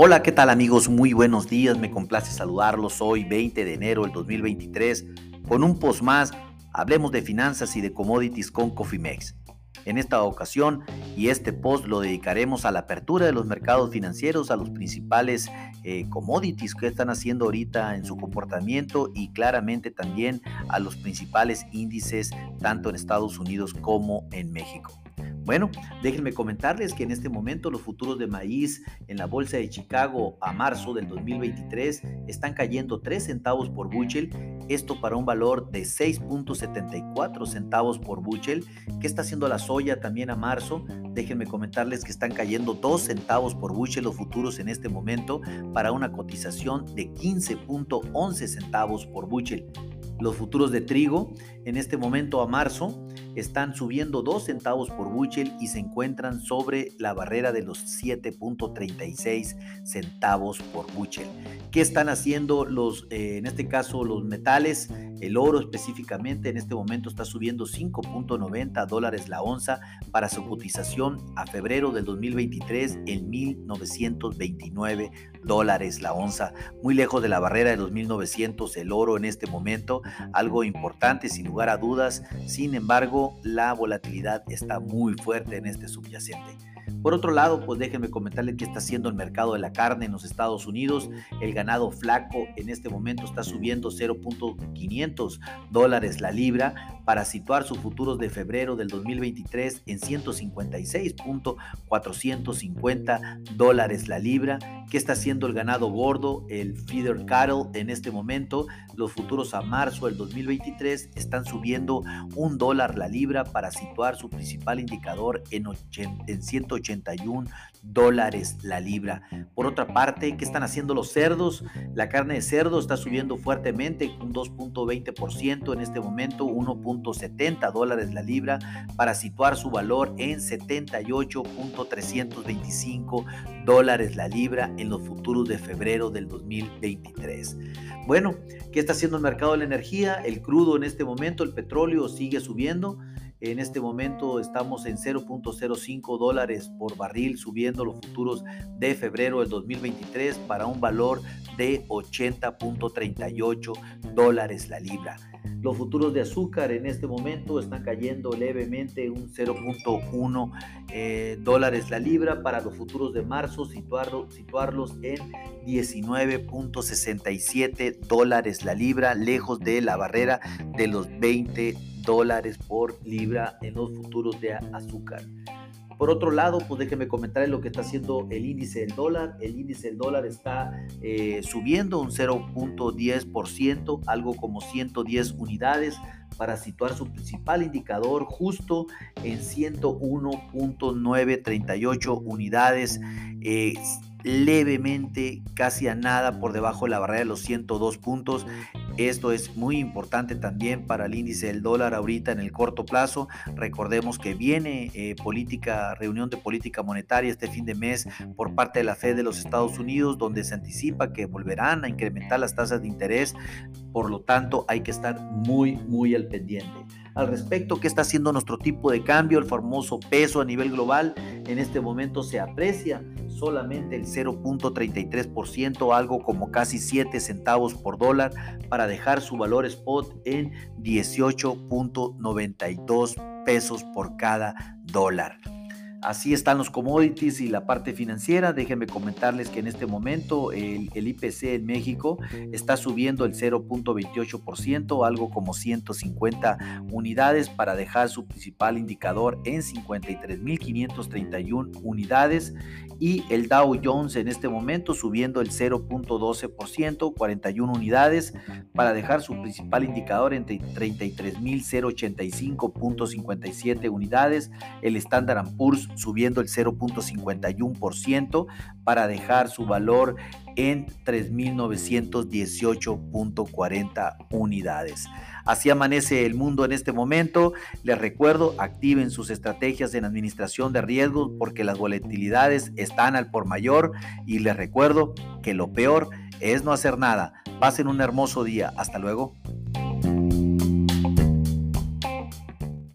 Hola, ¿qué tal amigos? Muy buenos días, me complace saludarlos hoy 20 de enero del 2023 con un post más, hablemos de finanzas y de commodities con Cofimex. En esta ocasión y este post lo dedicaremos a la apertura de los mercados financieros, a los principales eh, commodities que están haciendo ahorita en su comportamiento y claramente también a los principales índices tanto en Estados Unidos como en México. Bueno, déjenme comentarles que en este momento los futuros de maíz en la bolsa de Chicago a marzo del 2023 están cayendo 3 centavos por bushel, esto para un valor de 6.74 centavos por bushel. ¿Qué está haciendo la soya también a marzo? Déjenme comentarles que están cayendo 2 centavos por bushel los futuros en este momento para una cotización de 15.11 centavos por bushel. Los futuros de trigo en este momento a marzo están subiendo 2 centavos por bushel y se encuentran sobre la barrera de los 7.36 centavos por bushel. ¿Qué están haciendo los, eh, en este caso, los metales? El oro específicamente en este momento está subiendo 5.90 dólares la onza para su cotización a febrero del 2023 en 1.929 dólares la onza, muy lejos de la barrera de 2.900 el oro en este momento, algo importante sin lugar a dudas, sin embargo la volatilidad está muy fuerte en este subyacente. Por otro lado, pues déjenme comentarles qué está haciendo el mercado de la carne en los Estados Unidos. El ganado flaco en este momento está subiendo 0.500 dólares la libra para situar sus futuros de febrero del 2023 en 156.450 dólares la libra. ¿Qué está haciendo el ganado gordo, el feeder cattle en este momento? Los futuros a marzo del 2023 están subiendo un dólar la libra para situar su principal indicador en, en 180 81 dólares la libra. Por otra parte, ¿qué están haciendo los cerdos? La carne de cerdo está subiendo fuertemente, un 2.20% en este momento, 1.70 dólares la libra, para situar su valor en 78.325 dólares la libra en los futuros de febrero del 2023. Bueno, ¿qué está haciendo el mercado de la energía? El crudo en este momento, el petróleo sigue subiendo. En este momento estamos en 0.05 dólares por barril, subiendo los futuros de febrero del 2023 para un valor de 80.38 dólares la libra. Los futuros de azúcar en este momento están cayendo levemente un 0.1 eh, dólares la libra. Para los futuros de marzo, situarlos en 19.67 dólares la libra, lejos de la barrera de los 20 dólares por libra en los futuros de azúcar. Por otro lado, pues déjenme comentar lo que está haciendo el índice del dólar. El índice del dólar está eh, subiendo un 0.10%, algo como 110 unidades para situar su principal indicador justo en 101.938 unidades. Eh, levemente, casi a nada por debajo de la barrera de los 102 puntos. Esto es muy importante también para el índice del dólar ahorita en el corto plazo. Recordemos que viene eh, política, reunión de política monetaria este fin de mes por parte de la Fed de los Estados Unidos, donde se anticipa que volverán a incrementar las tasas de interés. Por lo tanto, hay que estar muy, muy al pendiente al respecto, qué está haciendo nuestro tipo de cambio, el famoso peso a nivel global. En este momento se aprecia solamente el 0.33%, algo como casi 7 centavos por dólar, para dejar su valor spot en 18.92 pesos por cada dólar. Así están los commodities y la parte financiera. Déjenme comentarles que en este momento el, IPC en México está subiendo el 0.28%, algo como 150 unidades para dejar su principal indicador en 53.531 unidades y el Dow Jones en este momento subiendo el 0.12%, 41 unidades para dejar su principal indicador en 33.085.57 unidades. El Standard Poor's subiendo el 0.51% para dejar su valor en 3.918.40 unidades. Así amanece el mundo en este momento. Les recuerdo, activen sus estrategias en administración de riesgos porque las volatilidades están al por mayor y les recuerdo que lo peor es no hacer nada. Pasen un hermoso día. Hasta luego.